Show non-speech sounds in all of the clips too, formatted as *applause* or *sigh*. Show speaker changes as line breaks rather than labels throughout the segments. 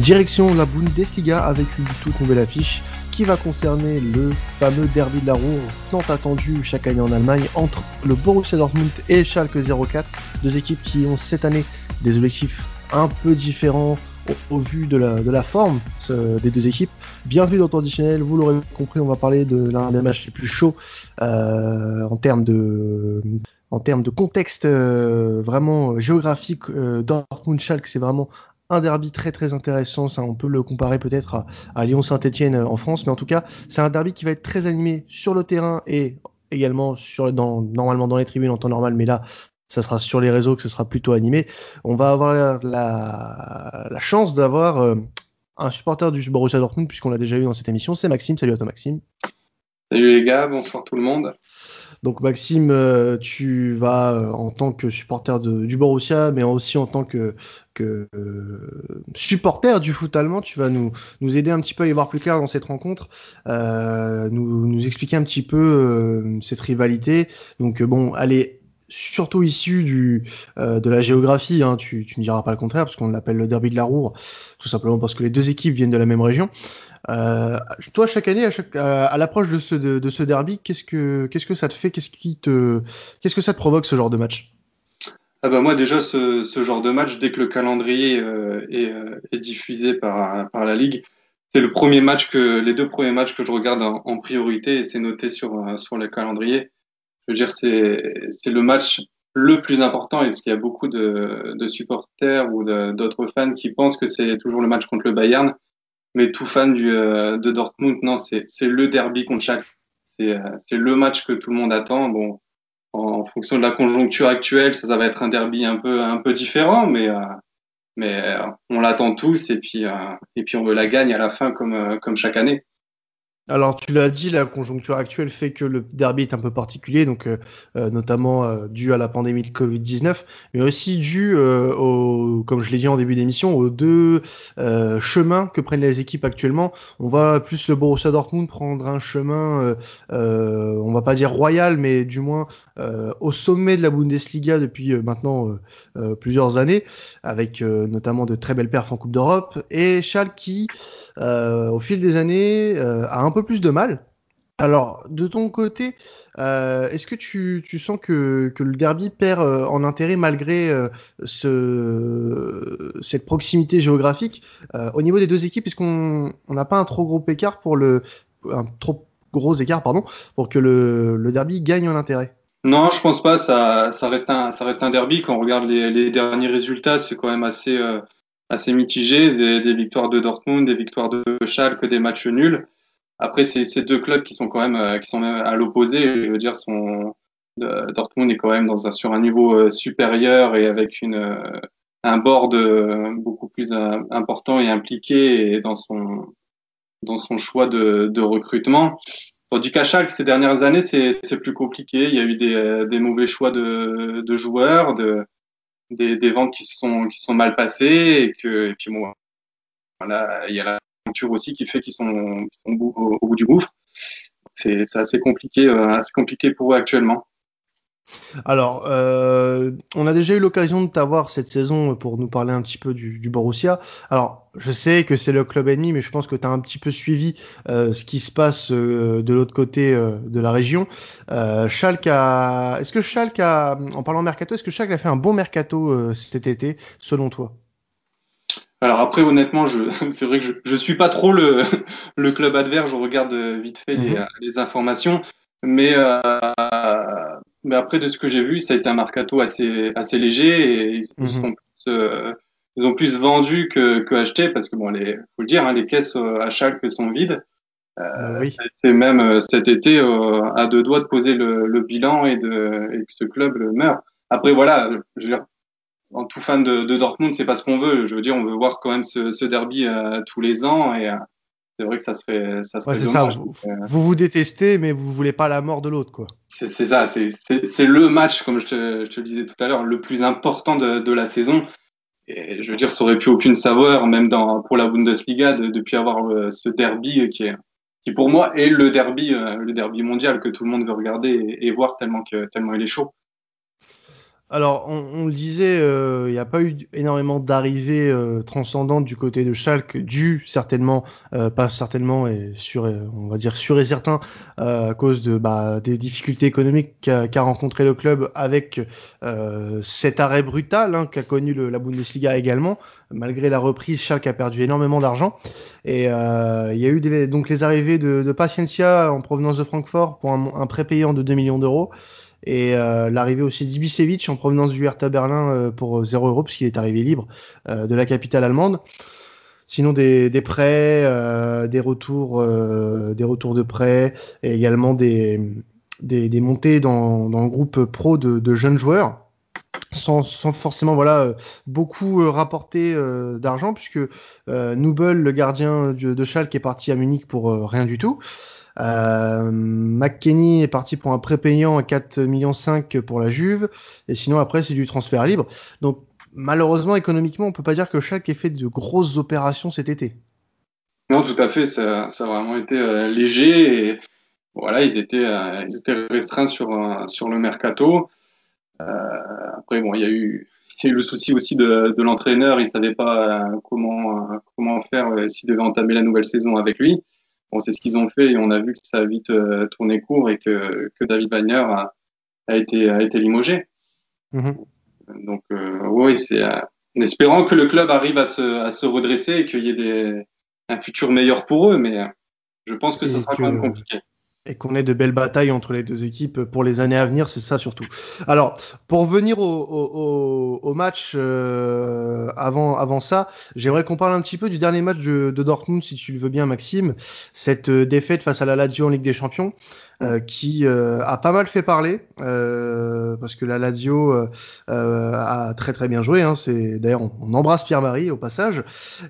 Direction la Bundesliga avec une toute nouvelle affiche qui va concerner le fameux derby de la Ruhr tant attendu chaque année en Allemagne entre le Borussia Dortmund et Schalke 04, deux équipes qui ont cette année des objectifs un peu différents au, vu de la, de la forme des deux équipes. Bienvenue dans Traditionnel, vous l'aurez compris, on va parler de l'un des matchs les plus chauds euh, en termes de en termes de contexte euh, vraiment géographique, euh, Dortmund-Schalke, c'est vraiment un derby très très intéressant. Ça, on peut le comparer peut-être à, Lyon-Saint-Etienne en France, mais en tout cas, c'est un derby qui va être très animé sur le terrain et également sur, normalement dans les tribunes en temps normal, mais là, ça sera sur les réseaux que ce sera plutôt animé. On va avoir la, la chance d'avoir euh, un supporter du Borussia Dortmund, puisqu'on l'a déjà eu dans cette émission. C'est Maxime. Salut à toi, Maxime.
Salut les gars, bonsoir tout le monde.
Donc Maxime, euh, tu vas euh, en tant que supporter du Borussia, mais aussi en tant que, que supporter du foot allemand, tu vas nous, aider un petit peu à y voir plus clair dans cette rencontre, nous, expliquer un petit peu cette rivalité. Donc bon, allez, surtout issu du, euh, de la géographie, hein, tu, tu ne diras pas le contraire, parce qu'on l'appelle le derby de la Roure, tout simplement parce que les deux équipes viennent de la même région. Euh, toi, chaque année, à, l'approche de ce, de, de ce derby, qu'est-ce que, ça te fait? Qu'est-ce qui que ça te provoque ce genre de match?
Ah bah moi déjà ce, ce, genre de match dès que le calendrier euh, est, euh, est, diffusé par, la ligue c'est le premier match les deux premiers matchs que je regarde en, priorité et c'est noté sur le calendrier je veux dire, c'est le match le plus important. Est-ce qu'il y a beaucoup de supporters ou d'autres fans qui pensent que c'est toujours le match contre le Bayern Mais tout fan du, euh, de Dortmund, non, c'est le derby contre chaque. C'est le match que tout le monde attend. Bon, en, fonction de la conjoncture actuelle, ça, ça va être un derby un peu, un peu différent, mais, euh, mais euh, on l'attend tous et puis, et puis on veut la gagne à la fin comme, comme chaque année.
Alors tu l'as dit, la conjoncture actuelle fait que le derby est un peu particulier, donc euh, euh, notamment euh, dû à la pandémie de Covid-19, mais aussi dû, au, comme je l'ai dit en début d'émission, aux deux chemins que prennent les équipes actuellement. On va plus le Borussia Dortmund prendre un chemin, on va pas dire royal, mais du moins au sommet de la Bundesliga depuis maintenant plusieurs années, avec notamment de très belles perfs en Coupe d'Europe, et Schalke qui au fil des années, euh, a un peu plus de mal. Alors, de ton côté, euh, est-ce que tu, sens que, le derby perd en intérêt malgré ce, cette proximité géographique Au niveau des deux équipes, est-ce qu'on n'a pas un trop gros écart pour le que le, derby gagne en intérêt
Non, je pense pas. Ça, ça reste un derby. Quand on regarde les derniers résultats, c'est quand même assez assez mitigé, des, victoires de Dortmund, des victoires de Schalke, des matchs nuls. Après, c'est ces deux clubs qui sont quand même euh, qui sont à l'opposé. Je veux dire, sont, Dortmund est quand même dans un, sur un niveau euh, supérieur et avec une euh, un board beaucoup plus important et impliqué dans son dans son choix de, de recrutement. Tandis qu'à Schalke, ces dernières années, c'est plus compliqué. Il y a eu des, des mauvais choix de, de joueurs, de, des, des, ventes qui sont qui sont mal passées et que et puis bon voilà il y a la conjoncture aussi qui fait qu'ils sont, sont au, bout du gouffre. C'est assez compliqué euh, assez compliqué pour eux actuellement
alors, euh, on a déjà eu l'occasion de t'avoir cette saison pour nous parler un petit peu du, du Borussia. Alors, je sais que c'est le club ennemi, mais je pense que tu as un petit peu suivi euh, ce qui se passe euh, de l'autre côté de la région. Schalke a... Est-ce que Schalke a, en parlant mercato, est-ce que Schalke a fait un bon mercato cet été, selon toi?
Alors après, honnêtement, *laughs* c'est vrai que je, je suis pas trop le, *laughs* le club adverse. Je regarde vite fait les, mhm. les informations, mais mais après, de ce que j'ai vu, ça a été un mercato assez, assez léger et ils, mhm. sont plus, euh, ils ont plus vendu que, que acheté parce que bon, les, faut le dire, hein, les caisses euh, à Schalke sont vides. Euh, oui. Ça a été même euh, cet été euh, à deux doigts de poser le, le bilan et, de, et que ce club meure. Après, voilà, je veux dire, en tout fan de, de Dortmund, c'est pas ce qu'on veut. Je veux dire, on veut voir quand même ce, ce derby tous les ans et c'est vrai que ça serait, ça serait
ouais, ça. Vous, vous, vous détestez, mais vous voulez pas la mort de l'autre, quoi.
C'est ça, c'est le match, comme je te, je te le disais tout à l'heure, le plus important de, de, la saison. Et je veux dire, ça aurait plus aucune saveur, même dans, pour la Bundesliga, de, depuis avoir euh, ce derby qui est, qui pour moi est le derby, euh, le derby mondial que tout le monde veut regarder et, et voir tellement que, tellement il est chaud.
Alors, on, le disait, euh, il n'y a pas eu énormément d'arrivées euh, transcendantes du côté de Schalke, dû certainement, euh, pas certainement, et sur, on va dire sûr et certain, à cause de bah, des difficultés économiques qu'a rencontré le club avec cet arrêt brutal hein, qu'a connu le, la Bundesliga également. Malgré la reprise, Schalke a perdu énormément d'argent. Et il y a eu des, donc les arrivées de, de Paciencia en provenance de Francfort pour un, un prêt payant de 2 millions d'euros et euh, l'arrivée aussi d'Ibisevic en provenance du Hertha Berlin euh, pour 0 euros parce qu'il est arrivé libre euh, de la capitale allemande. Sinon des, des prêts, des retours, des retours de prêts et également des, des, des montées dans, dans, le groupe pro de, de jeunes joueurs. Sans, sans, forcément voilà beaucoup rapporter d'argent puisque Nubel le gardien de, de Schalke est parti à Munich pour rien du tout euh, McKenny est parti pour un prépayant à 4 millions 5 pour la Juve, et sinon après c'est du transfert libre. Donc malheureusement économiquement on peut pas dire que chaque ait fait de grosses opérations cet été.
Non tout à fait, ça, ça a vraiment été euh, léger et voilà ils étaient euh, ils étaient restreints sur euh, sur le mercato. après bon il y a eu le souci aussi de, l'entraîneur, il savait pas comment comment faire s'il devait entamer la nouvelle saison avec lui. Bon, c'est ce qu'ils ont fait et on a vu que ça a vite euh, tourné court et que, que David Wagner a, a, été, a été limogé. Mm-hmm. Donc, euh, oui, c'est euh, en espérant que le club arrive à se, à se redresser et qu'il y ait des, un futur meilleur pour eux, mais je pense que ça sera quand même compliqué
et qu'on ait de belles batailles entre les deux équipes pour les années à venir, c'est ça surtout. Alors, pour venir au, au, au match euh, avant, avant ça, j'aimerais qu'on parle un petit peu du dernier match de, de, Dortmund, si tu le veux bien, Maxime. Cette euh, défaite face à la Lazio en Ligue des Champions. Euh, qui euh, a pas mal fait parler euh, parce que la Lazio a très très bien joué. Hein, c'est d'ailleurs on, embrasse Pierre-Marie au passage.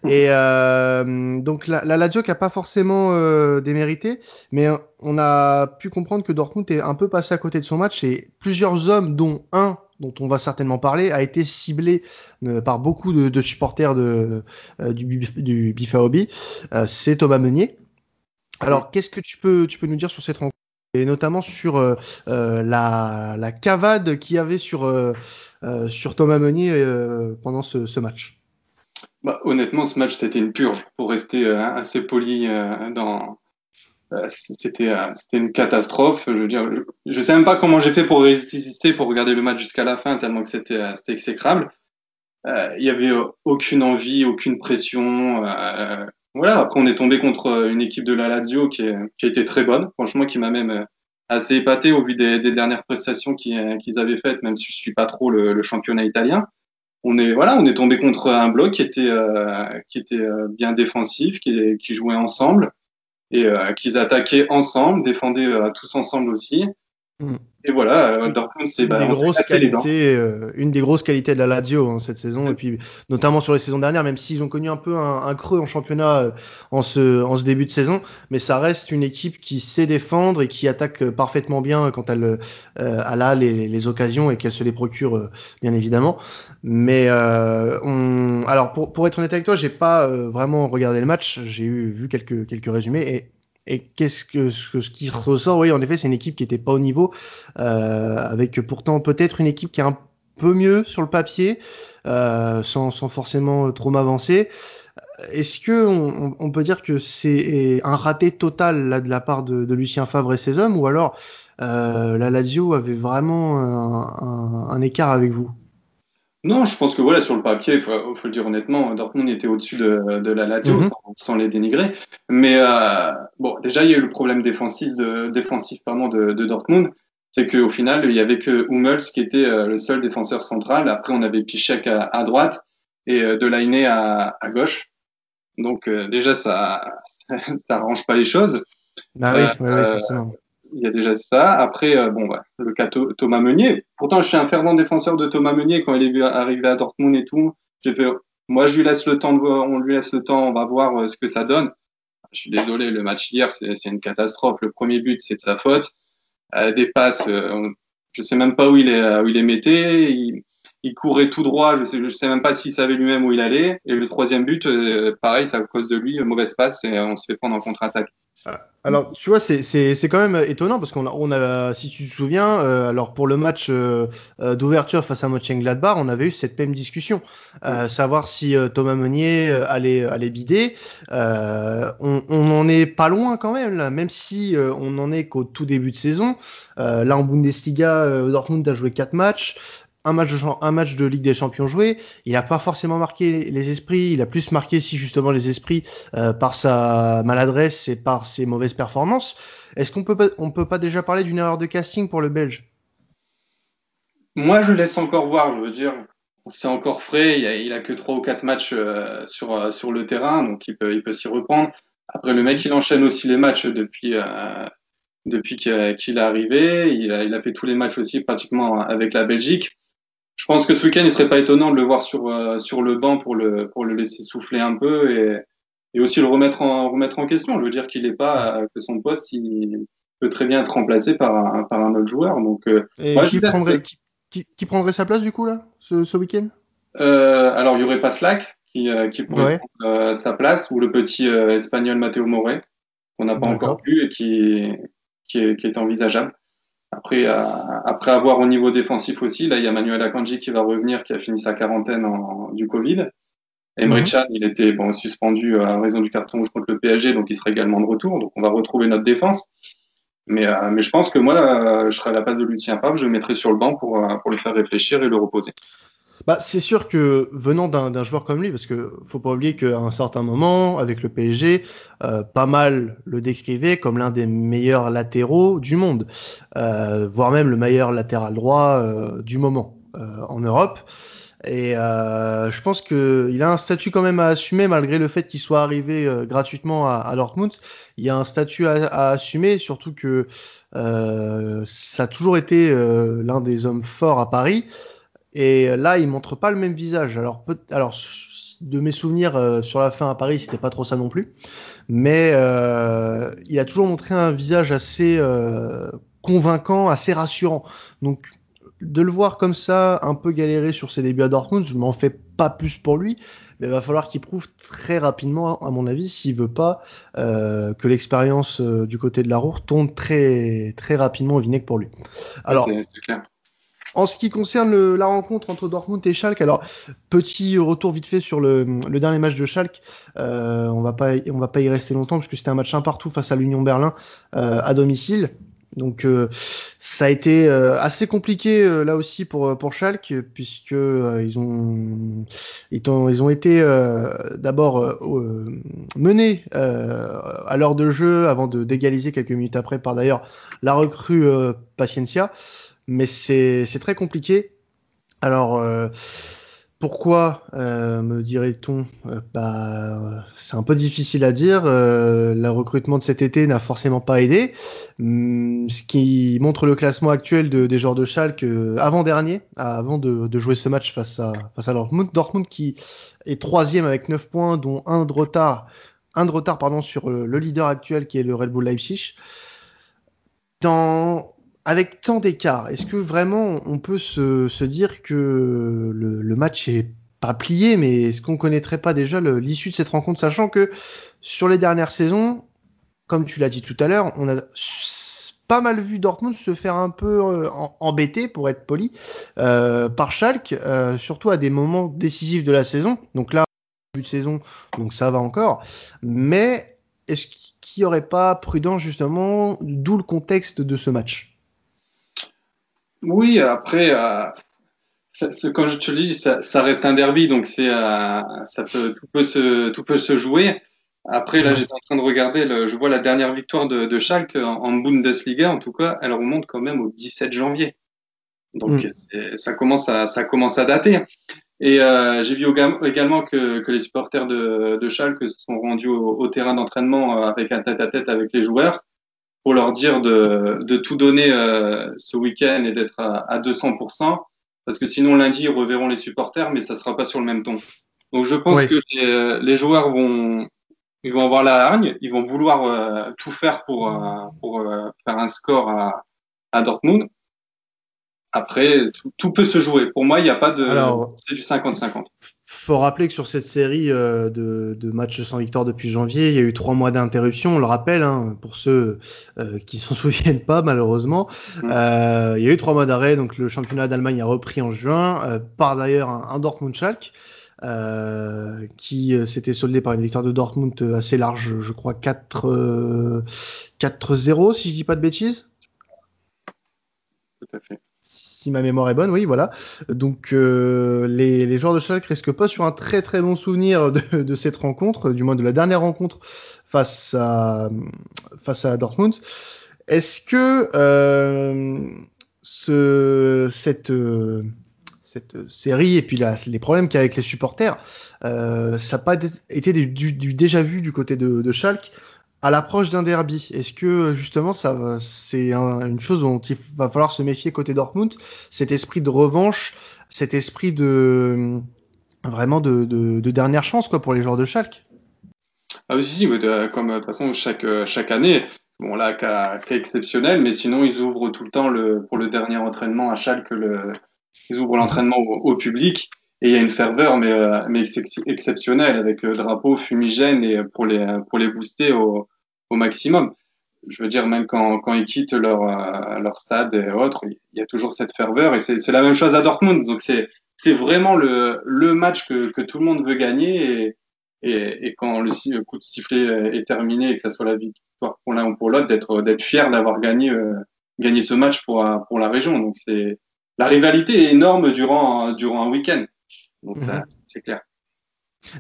Et donc la, la, Lazio qui a pas forcément démérité, mais on a pu comprendre que Dortmund est un peu passé à côté de son match et plusieurs hommes, dont un dont on va certainement parler, a été ciblé par beaucoup de, de supporters de, du, du Bifaobi. c'est Thomas Meunier. Alors, qu'est-ce que tu peux, tu peux nous dire sur cette rencontre? Et notamment sur euh, euh, la, cavade qu'il y avait sur, euh, sur Thomas Meunier pendant ce, match.
Bah, honnêtement, ce match, c'était une purge, pour rester assez poli dans, c'était une catastrophe. Je veux dire, je, sais même pas comment j'ai fait pour résister, pour regarder le match jusqu'à la fin, tellement que c'était exécrable. Il y avait aucune envie, aucune pression. Euh, voilà, après on est tombé contre euh, une équipe de la Lazio qui, qui a été très bonne, franchement qui m'a même euh, assez épaté au vu des, des dernières prestations euh, qu'ils avaient faites, même si je suis pas trop le, le, championnat italien. On est voilà, on est tombé contre un bloc qui était qui était bien défensif, qui, qui jouait ensemble et qu'ils attaquaient ensemble, défendaient tous ensemble aussi. Mm. Et voilà, euh, Dortmund, c'est
bah, euh, une des grosses qualités de la Lazio hein, cette saison, et puis notamment sur les saisons dernières, même s'ils ont connu un peu un, creux en championnat euh, en, ce, en ce début de saison, mais ça reste une équipe qui sait défendre et qui attaque parfaitement bien quand elle, a les, les, occasions et qu'elle se les procure, bien évidemment. Mais on... alors pour, pour être honnête avec toi, j'ai pas vraiment regardé le match, j'ai eu vu quelques quelques résumés et et qu'est-ce que ce, qui ressort Oui, en effet, c'est une équipe qui n'était pas au niveau, euh, avec pourtant peut-être une équipe qui est un peu mieux sur le papier, euh, sans, sans, forcément trop m'avancer. Est-ce que on, on, peut dire que c'est un raté total là de la part de, de Lucien Favre et ses hommes, ou alors euh, la Lazio avait vraiment un, un écart avec vous?
Non, je pense que voilà, sur le papier, il faut, faut, le dire honnêtement, Dortmund était au-dessus de, de, la Lazio, mhm. sans, les dénigrer. Mais euh, bon, déjà, il y a eu le problème défensif de, défensif, pardon, de, de Dortmund. C'est qu'au final, il y avait que Hummels qui était euh, le seul défenseur central. Après, on avait Pichek à, à droite et euh, Delaney à, à gauche. Donc euh, déjà, ça, *laughs* ça arrange pas les choses.
Bah oui, oui, oui forcément
il y a déjà ça. Après, euh, bon, le cas Thomas Meunier. Pourtant, je suis un fervent défenseur de Thomas Meunier quand il est arrivé à Dortmund et tout. J'ai fait, moi, je lui laisse le temps de voir, on lui laisse le temps, on va voir euh, ce que ça donne. Je suis désolé, le match hier, c'est une catastrophe. Le premier but, c'est de sa faute. Euh, des passes, euh, je sais même pas où il est, où il est. Il, il courait tout droit. Je sais, je sais même pas s'il savait lui-même où il allait. Et le troisième but, pareil, c'est à cause de lui, mauvaise passe et on se fait prendre en contre-attaque.
Alors, tu vois, c'est quand même étonnant parce qu'on a, on a, si tu te souviens, euh, alors pour le match euh, euh, d'ouverture face à Mönchengladbach, on avait eu cette même discussion, savoir si Thomas Meunier allait, allait bider. on, on en est pas loin quand même, là, même si on en est qu'au tout début de saison. là, en Bundesliga, Dortmund a joué quatre matchs un match, de, Ligue des Champions joué. Il n'a pas forcément marqué les esprits. Il a plus marqué, si justement, les esprits euh, par sa maladresse et par ses mauvaises performances. Est-ce qu'on peut pas, peut pas déjà parler d'une erreur de casting pour le Belge?
Moi, je laisse encore voir. Je veux dire, c'est encore frais. Il a, que trois ou quatre matchs euh, sur euh, sur le terrain, donc il peut s'y reprendre. Après, le mec, il enchaîne aussi les matchs depuis qu'il est arrivé. Il a fait tous les matchs aussi pratiquement avec la Belgique je pense que ce week-end, il serait pas étonnant de le voir sur, euh, sur le banc pour le, pour le laisser souffler un peu et, et aussi le remettre en, remettre en question. Je veux dire qu'il n'est pas, que son poste, il peut très bien être remplacé par un, par un autre joueur. Donc,
euh, moi, qui, prendrait, qui, qui, prendrait sa place du coup, là, ce, ce week-end?
Euh, Alors, il y aurait pas Slack qui, euh, qui pourrait prendre sa place ou le petit espagnol Matteo More qu'on n'a pas encore vu et qui, qui, est, qui est envisageable. Après, euh, après avoir au niveau défensif aussi, là, il y a Manuel Akanji qui va revenir, qui a fini sa quarantaine en, du Covid. Emre Can, il était bon, suspendu à raison du carton rouge contre le PSG, donc il sera également de retour. Donc on va retrouver notre défense. Mais, euh, mais je pense que moi, euh, je serai à la place de Lucien Favre, je le mettrai sur le banc pour, pour le faire réfléchir et le reposer.
Bah, c'est sûr que venant d'un joueur comme lui, parce que faut pas oublier qu'à un certain moment, avec le PSG, euh, pas mal le décrivait comme l'un des meilleurs latéraux du monde, euh, voire même le meilleur latéral droit euh, du moment en Europe. Et je pense qu'il a un statut quand même à assumer malgré le fait qu'il soit arrivé gratuitement à, à, Dortmund. Il y a un statut à assumer, surtout que ça a toujours été l'un des hommes forts à Paris. Et là, il montre pas le même visage. Alors, peut alors de mes souvenirs euh, sur la fin à Paris, c'était pas trop ça non plus. Mais euh, il a toujours montré un visage assez euh, convaincant, assez rassurant. Donc, de le voir comme ça, un peu galérer sur ses débuts à Dortmund, je m'en fais pas plus pour lui. Mais il va falloir qu'il prouve très rapidement, à mon avis, s'il veut pas euh, que l'expérience euh, du côté de la roue tourne très très rapidement au vinaigre pour lui. Alors, clair. En ce qui concerne la rencontre entre Dortmund et Schalke, alors petit retour vite fait sur le, dernier match de Schalke. Euh, on va pas, on va pas y rester longtemps puisque c'était un match un partout face à l'Union Berlin euh, à domicile. Donc euh, ça a été assez compliqué là aussi pour pour Schalke puisque ils ont ils ont, ils ont été d'abord menés à l'heure de jeu avant de d'égaliser quelques minutes après par d'ailleurs la recrue Paciencia mais c'est très compliqué. Alors, euh, pourquoi, euh, me dirait-on euh, bah, C'est un peu difficile à dire. le recrutement de cet été n'a forcément pas aidé. Hum, ce qui montre le classement actuel de, des joueurs de Schalke avant-dernier, avant de, jouer ce match face à, Dortmund. Qui est troisième avec 9 points, dont un de retard, sur le leader actuel qui est le Red Bull Leipzig. Dans avec tant d'écart, est-ce que vraiment on peut se, dire que le, match est pas plié, mais est-ce qu'on connaîtrait pas déjà l'issue de cette rencontre, sachant que sur les dernières saisons, comme tu l'as dit tout à l'heure, on a pas mal vu Dortmund se faire un peu euh, embêter, pour être poli, euh, par Schalke, euh, surtout à des moments décisifs de la saison. Donc là, début de saison, donc ça va encore. Mais est-ce qu'il n'y aurait pas prudence justement, d'où le contexte de ce match?
Oui, après, euh, comme je te le dis, ça, ça reste un derby, donc c'est, euh, ça peut, tout peut se, tout peut se jouer. Après, là, j'étais en train de regarder, le, je vois la dernière victoire de, de Schalke en, Bundesliga, en tout cas, elle remonte quand même au 17 janvier. Donc, mm. ça commence à, ça commence à dater. Et euh, j'ai vu également que, que les supporters de, de Schalke se sont rendus au, au terrain d'entraînement euh, avec un tête-à-tête -tête avec les joueurs pour leur dire de, de tout donner euh, ce week-end et d'être à, à 200%, parce que sinon lundi, ils reverront les supporters, mais ça sera pas sur le même ton. Donc je pense que les, les, joueurs vont, ils vont avoir la hargne, ils vont vouloir euh, tout faire pour, euh, pour euh, faire un score à, à Dortmund. Après, tout, tout, peut se jouer. Pour moi, il n'y a pas de. C'est du 50-50
faut rappeler que sur cette série euh, de, de, matchs sans victoire depuis janvier, il y a eu trois mois d'interruption. On le rappelle, hein, pour ceux euh, qui ne s'en *laughs* souviennent pas, malheureusement. Mm. Euh, il y a eu trois mois d'arrêt, donc le championnat d'Allemagne a repris en juin, euh, par d'ailleurs un, un Dortmund-Schalke. Euh, qui s'était soldé par une victoire de Dortmund assez large, je crois 4 4-0 si je dis pas de bêtises.
Tout à fait
si ma mémoire est bonne, oui, voilà. Donc euh, les, les, joueurs de Schalke risquent pas sur un très très bon souvenir de, cette rencontre, du moins de la dernière rencontre face à face à Dortmund. Est-ce que euh, ce, cette cette série et puis les problèmes qu'il y a avec les supporters, euh, ça n'a pas été déjà vu du côté de, de Schalke? À l'approche d'un derby, est-ce que justement ça c'est une chose dont il va falloir se méfier côté Dortmund, cet esprit de revanche, cet esprit de vraiment de, de, de dernière chance quoi pour les joueurs de Schalke?
Ah oui, si, si, comme de toute façon chaque chaque année, bon là cas, cas, exceptionnel, mais sinon ils ouvrent tout le temps le pour le dernier entraînement à Schalke, le, ils ouvrent l'entraînement au, au, public et il y a une ferveur mais, euh, mais exceptionnelle avec drapeau fumigène et pour les pour les booster au, au maximum. Je veux dire même quand, quand ils quittent leur euh, leur stade et autres, il y a toujours cette ferveur et c'est la même chose à Dortmund. Donc c'est vraiment le le match que que tout le monde veut gagner et et, et quand le, coup de sifflet est terminé et que ça soit la victoire pour l'un ou pour l'autre, d'être d'être fier d'avoir gagné euh, gagné ce match pour pour la région. Donc c'est la rivalité est énorme durant durant un week-end. Donc ça, mhm. c'est clair.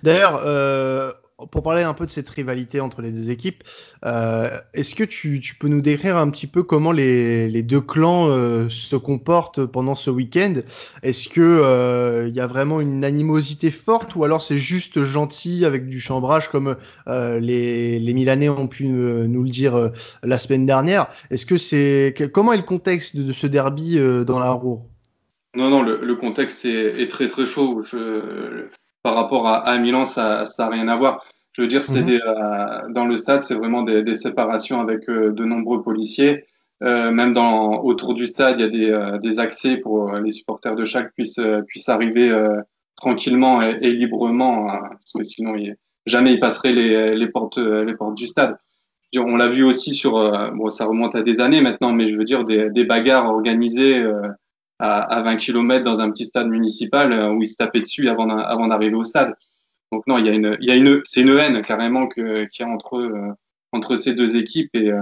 D'ailleurs, euh, pour parler un peu de cette rivalité entre les deux équipes, euh, est-ce que tu, peux nous décrire un petit peu comment les, deux clans euh, se comportent pendant ce week-end? Est-ce que il euh, y a vraiment une animosité forte ou alors c'est juste gentil avec du chambrage comme euh, les, Milanais ont pu nous le dire la semaine dernière? Est-ce que c'est comment est le contexte de, ce derby dans la Roue?
Non, non, le, contexte est, très très chaud. Par rapport à, à Milan, ça n'a rien à voir. Je veux dire, c'est mhm. euh, dans le stade, c'est vraiment des, des, séparations avec euh, de nombreux policiers. Euh, même dans, autour du stade, il y a des, euh, des accès pour les supporters de chaque puissent, puissent arriver tranquillement et, et librement, hein, parce que sinon, il, jamais ils passeraient les, les, portes, les portes du stade. Dire, on l'a vu aussi sur, bon, ça remonte à des années maintenant, mais je veux dire des, des bagarres organisées à, à 20 km dans un petit stade municipal euh, où ils se tapaient dessus avant, d'arriver au stade. Donc non, il y a une, une, c'est une haine carrément que, qu'il y a entre euh, entre ces deux équipes et euh,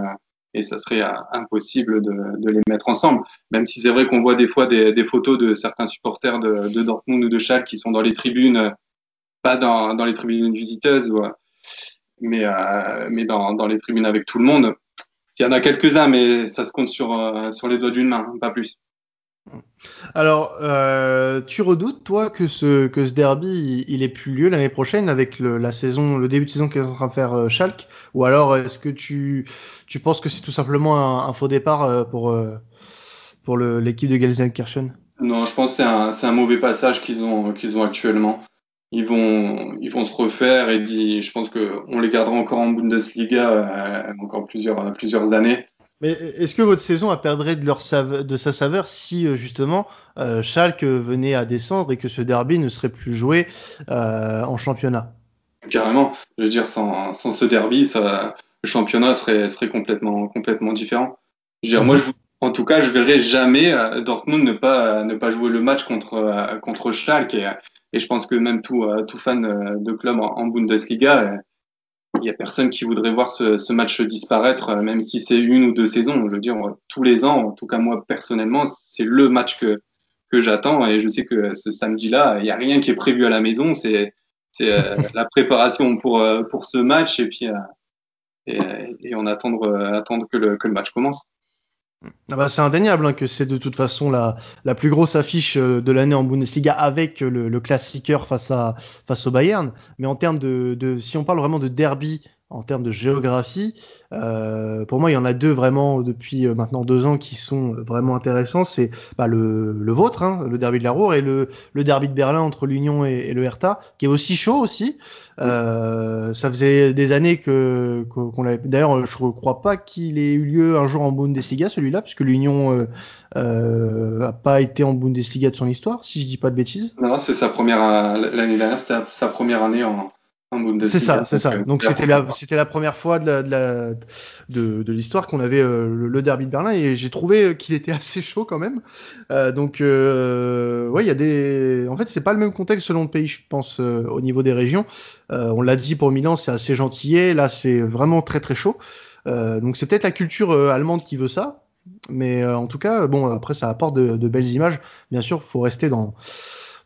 et ça serait impossible de, de, les mettre ensemble. Même si c'est vrai qu'on voit des fois des, des, photos de certains supporters de, de, Dortmund ou de Schalke qui sont dans les tribunes, pas dans, dans les tribunes visiteuses, ou, mais euh, mais dans, dans les tribunes avec tout le monde. Il y en a quelques-uns, mais ça se compte sur sur les doigts d'une main, pas plus.
Alors, euh, tu redoutes, toi, que ce, que ce derby, il, ait plus lieu l'année prochaine avec le, la saison, le début de saison qu'est en train de faire euh, Schalke? Ou alors, est-ce que tu, tu penses que c'est tout simplement un, faux départ euh, pour, euh, pour l'équipe de Gelsenkirchen?
Non, je pense que c'est un, un, mauvais passage qu'ils ont, qu'ils ont actuellement. Ils vont, ils vont se refaire et dit, je pense qu'on les gardera encore en Bundesliga encore plusieurs, plusieurs années.
Mais est-ce que votre saison a perdrait de, leur de sa saveur si euh, justement euh, Schalke venait à descendre et que ce derby ne serait plus joué euh, en championnat?
Carrément. Je veux dire, sans, sans ce derby, ça, le championnat serait, serait complètement, complètement différent. Je veux dire, moi, je, en tout cas, je verrai jamais euh, Dortmund ne pas, ne pas jouer le match contre, euh, contre Schalke. Et, et, je pense que même tout, tout fan de club en, en Bundesliga il y a personne qui voudrait voir ce, ce match disparaître, euh, même si c'est une ou deux saisons. Je veux dire, tous les ans, en tout cas moi personnellement, c'est le match que que j'attends et je sais que ce samedi-là, il n'y a rien qui est prévu à la maison. C'est euh, *laughs* la préparation pour euh, pour ce match et puis et, et, on attendre attendre que le que le match commence.
Ah bah c'est indéniable hein, que c'est de toute façon la, la plus grosse affiche euh, de l'année en Bundesliga avec le, le classiqueur face à face au Bayern. Mais en termes de, de si on parle vraiment de derby en termes de géographie. Euh, pour moi, il y en a deux vraiment depuis euh, maintenant deux ans qui sont vraiment intéressants. C'est bah, le, le vôtre, hein, le derby de la Roure, et le, le derby de Berlin entre l'Union et, le Hertha, qui est aussi chaud aussi. Euh, ça faisait des années que qu'on l'avait. D'ailleurs, je ne crois pas qu'il ait eu lieu un jour en Bundesliga, celui-là, puisque l'Union euh, euh, a pas été en Bundesliga de son histoire, si je dis pas de bêtises.
Non, c'est sa première l'année dernière, c'était sa première année en
c'est ça, c'est ça. Donc c'était la, c'était la première fois de, la, de, la, de, de l'histoire qu'on avait euh, le, derby de Berlin et j'ai trouvé qu'il était *laughs* assez chaud quand même. Euh, donc euh, ouais, il y a des, en fait c'est pas le même contexte selon le pays, je pense euh, au niveau des régions. Euh, on l'a dit pour Milan, c'est assez gentillet. Là, c'est vraiment très très chaud. donc c'est peut-être la culture allemande qui veut ça, mais en tout cas, bon après ça apporte de, de belles images. Bien sûr, faut rester dans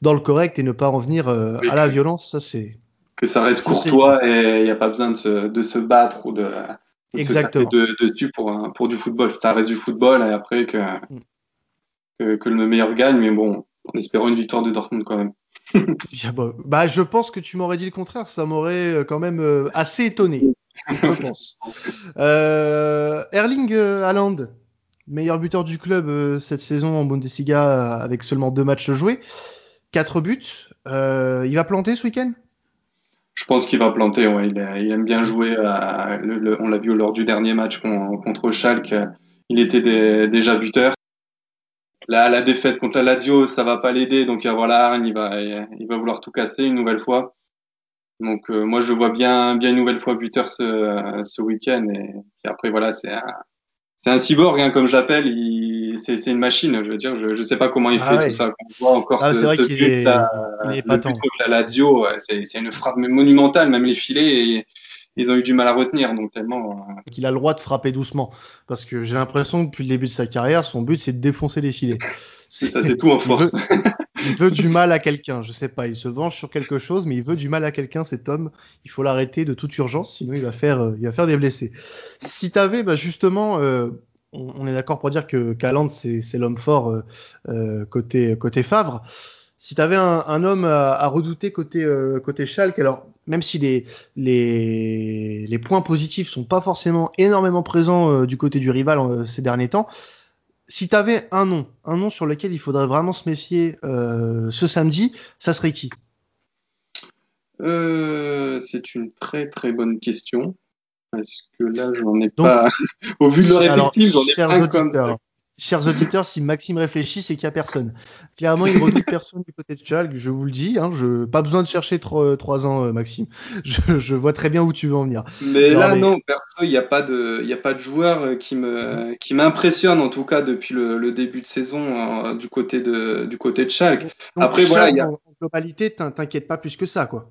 dans le correct et ne pas en venir à la violence. Ça c'est
que ça reste courtois et il n'y a pas besoin de se, de se battre ou de, de
Exactement.
se de, dessus pour, pour du football. Ça reste du football et après que, mm. que, que, le meilleur gagne, mais bon, en espérant une victoire de Dortmund quand même. *laughs*
bah, je pense que tu m'aurais dit le contraire, ça m'aurait euh, quand même euh, assez étonné. Je *laughs* pense. Euh, Erling Haaland, meilleur buteur du club cette saison en Bundesliga avec seulement deux matchs joués, quatre buts. il va planter ce week-end?
Je pense qu'il va planter. Ouais. Il, aime bien jouer. On l'a vu lors du dernier match contre Schalke. Il était déjà buteur. Là, la défaite contre la Lazio, ça va pas l'aider. Donc voilà, il va, il va vouloir tout casser une nouvelle fois. Donc euh, moi, je vois bien, bien une nouvelle fois buteur ce, week-end. Et après, voilà, c'est un, cyborg, hein, comme j'appelle. C'est, une machine. Je veux dire, je, je sais pas comment il ah fait tout ça. On voit encore
ah, ce,
ce
but, est...
contre la Lazio. C'est, une frappe monumentale, même les filets. Et ils ont eu du mal à retenir, donc tellement. Euh...
Qu'il a le droit de frapper doucement, parce que j'ai l'impression que depuis le début de sa carrière, son but c'est de défoncer les filets.
C'est, ça, c'est tout en force.
Il veut, *laughs* il veut du mal à quelqu'un. Je sais pas, il se venge sur quelque chose, mais il veut du mal à quelqu'un. Cet homme, il faut l'arrêter de toute urgence, sinon il va faire, euh, il va faire des blessés. Si t'avais, bah justement. Euh, on est d'accord pour dire que Caland c'est, l'homme fort euh, euh, côté côté Favre. Si tu avais un, homme à, redouter côté euh, côté Schalke, alors même si les les, points positifs sont pas forcément énormément présents euh, du côté du rival ces derniers temps, si tu avais un nom, un nom sur lequel il faudrait vraiment se méfier ce samedi, ça serait qui?
C'est une très très bonne question. Parce que là, j'en ai Donc, pas. *laughs* Au vu de leur effectif, j'en ai
chers
pas
auditeurs, comme Chers auditeurs, si Maxime réfléchit, c'est qu'il n'y a personne. Clairement, il redoute personne du côté de Schalke, je vous le dis. Hein, je pas besoin de chercher trois, trois ans, euh, Maxime. *laughs* Je, je, vois très bien où tu veux en venir.
Mais Alors, là, non, perso, il n'y a pas de, il y a pas de joueur qui me, qui m'impressionne en tout cas depuis le, le début de saison euh, du côté de, du côté de Schalke.
Donc, Après, voilà, il y a... en globalité, t'inquiète pas plus que ça, quoi.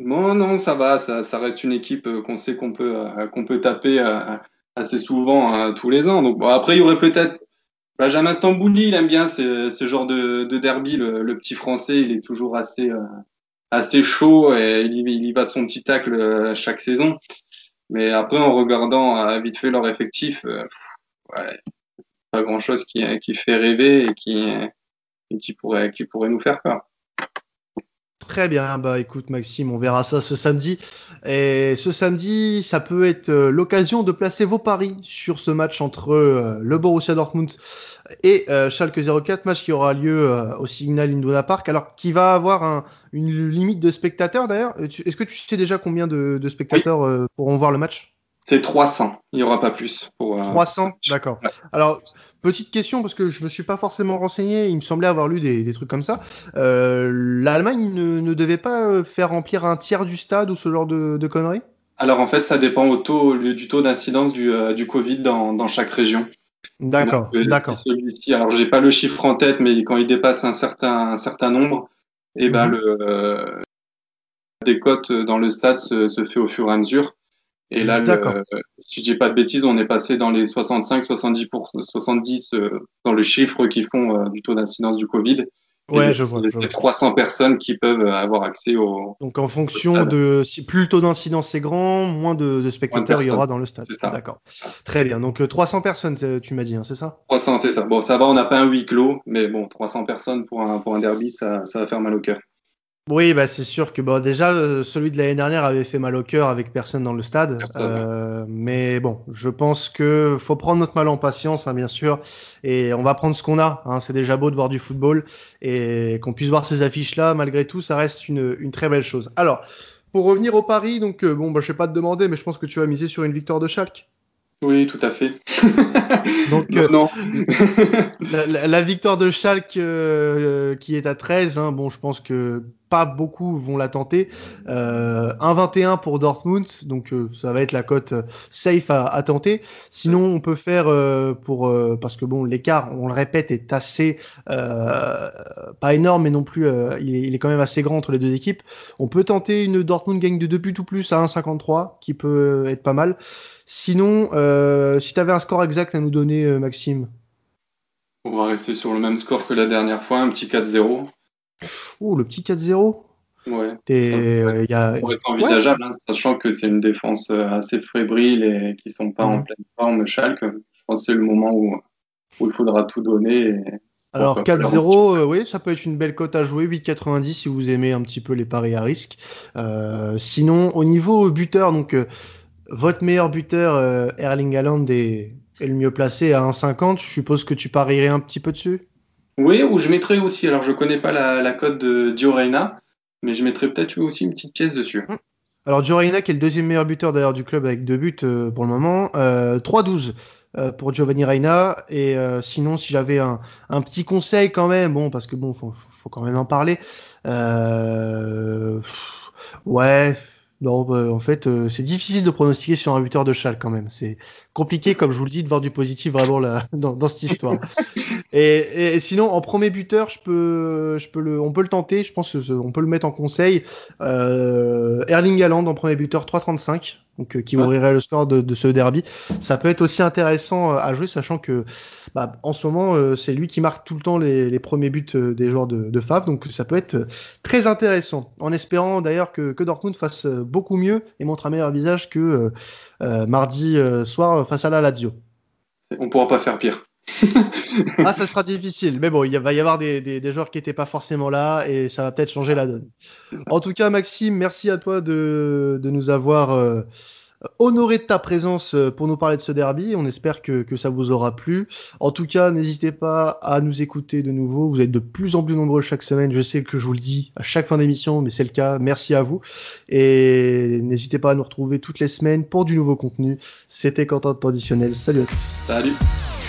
Non, non, ça va, ça, ça reste une équipe euh, qu'on sait qu'on peut, euh, qu'on peut taper euh, assez souvent tous les ans. Donc bon, après, il y aurait peut-être Benjamin Stambouli, il aime bien ce, ce genre de, de derby, le, le, petit français, il est toujours assez, assez chaud et il, y va de son petit tacle chaque saison. Mais après, en regardant vite fait leur effectif, ouais, pas grand-chose qui, qui fait rêver et qui, qui, pourrait, qui pourrait nous faire peur.
Très bien, bah écoute Maxime, on verra ça ce samedi. Et ce samedi, ça peut être euh, l'occasion de placer vos paris sur ce match entre euh, le Borussia Dortmund et euh, Schalke 04, match qui aura lieu au Signal Iduna Park. Alors, qui va avoir un, une limite de spectateurs d'ailleurs? Est-ce que tu sais déjà combien de, de spectateurs oui. pourront voir le match?
C'est 300, il n'y aura pas plus. Pour,
euh... 300, d'accord. Ouais. Alors, petite question, parce que je me suis pas forcément renseigné, il me semblait avoir lu des, des trucs comme ça. Euh, L'Allemagne ne, ne, devait pas faire remplir un tiers du stade ou ce genre de, de conneries?
Alors, en fait, ça dépend au taux, du taux d'incidence du, euh, du Covid dans, dans chaque région.
D'accord,
euh,
d'accord.
Celui-ci, alors j'ai pas le chiffre en tête, mais quand il dépasse un certain, un certain nombre, et eh ben -hmm. le euh, décote dans le stade se, se fait au fur et à mesure. Et là, le, si je dis pas de bêtises, on est passé dans les 65, 70 pour 70 euh, dans le chiffre qui font euh, du taux d'incidence du Covid.
Ouais, je vois.
C'est 300 personnes qui peuvent avoir accès au.
Donc en fonction de si plus le taux d'incidence est grand, moins de, de spectateurs il y aura dans le stade. D'accord. Très bien. Donc 300 personnes, tu m'as dit, hein, c'est ça?
300, c'est ça. Bon, ça va, on n'a pas un huis clos, mais bon, 300 personnes pour un pour un derby, ça ça va faire mal au cœur.
Oui, bah c'est sûr que bon, déjà euh, celui de l'année dernière avait fait mal au cœur avec personne dans le stade. Euh, mais bon, je pense que faut prendre notre mal en patience, hein, bien sûr, et on va prendre ce qu'on a. Hein. C'est déjà beau de voir du football et qu'on puisse voir ces affiches-là. Malgré tout, ça reste une, une très belle chose. Alors, pour revenir au Paris, donc euh, bon, bah, je vais pas te demander, mais je pense que tu vas miser sur une victoire de Schalke.
Oui, tout à fait. *laughs*
Donc, non. *laughs* la, victoire de Schalke euh, qui est à 13, hein, bon, je pense que pas beaucoup vont la tenter. Euh, 1,21 pour Dortmund, donc euh, ça va être la cote euh, safe à, à, tenter. Sinon, on peut faire pour parce que bon, l'écart, on le répète, est assez pas énorme, mais non plus, il est, il, est, quand même assez grand entre les deux équipes. On peut tenter une Dortmund gagne de 2 buts ou plus à 1,53, qui peut être pas mal. Sinon, euh, si tu avais un score exact à nous donner, euh, Maxime
On va rester sur le même score que la dernière fois, un petit 4-0.
Oh, le petit 4-0
Ouais.
Euh,
y a... pourrait être envisageable, hein, sachant que c'est une défense assez fébrile et qui sont pas en mhm. pleine forme, Schalke. Je pense que c'est le moment où, où, il faudra tout donner.
Alors 4-0, oui, ça peut être une belle cote à jouer, 8,90 si vous aimez un petit peu les paris à risque. sinon, au niveau buteur, donc votre meilleur buteur, euh, Erling Haaland, est, le mieux placé à 1,50. Je suppose que tu parierais un petit peu dessus?
Oui, ou je mettrais aussi, alors je connais pas la, cote de Dio mais je mettrais peut-être aussi une petite pièce dessus. Hum.
Alors Dio qui est le deuxième meilleur buteur d'ailleurs du club avec deux buts euh, pour le moment, 3-12 euh, pour Giovanni Reina. Et sinon, si j'avais un, petit conseil quand même, bon, parce que bon, faut, faut quand même en parler. ouais, non, bah, en fait, euh, c'est difficile de pronostiquer sur un buteur de Chal quand même. C'est compliqué, comme je vous le dis, de voir du positif vraiment là, *laughs* dans, dans cette histoire. *laughs* et, et, sinon, en premier buteur, je peux, je peux le, on peut le tenter. Je pense qu'on peut le mettre en conseil. Euh, Erling Haaland en premier buteur, 3,35 donc euh, qui ouvrirait le score de, ce derby. Ça peut être aussi intéressant euh, à jouer, sachant que bah, en ce moment euh, c'est lui qui marque tout le temps les, premiers buts des joueurs de, de donc ça peut être très intéressant. En espérant d'ailleurs que, que, Dortmund fasse beaucoup mieux et montre un meilleur visage que mardi soir face à la Lazio.
On pourra pas faire pire. *laughs*
ah, ça sera difficile. Mais bon, il va y avoir des, joueurs qui n'étaient pas forcément là et ça va peut-être changer la donne. En tout cas, Maxime, merci à toi de, de nous avoir euh, honoré de ta présence euh, pour nous parler de ce derby. On espère que, ça vous aura plu. En tout cas, n'hésitez pas à nous écouter de nouveau. Vous êtes de plus en plus nombreux chaque semaine. Je sais que je vous le dis à chaque fin d'émission, mais c'est le cas. Merci à vous. Et n'hésitez pas à nous retrouver toutes les semaines pour du nouveau contenu. C'était Quentin Traditionnel. Salut à tous.
Salut.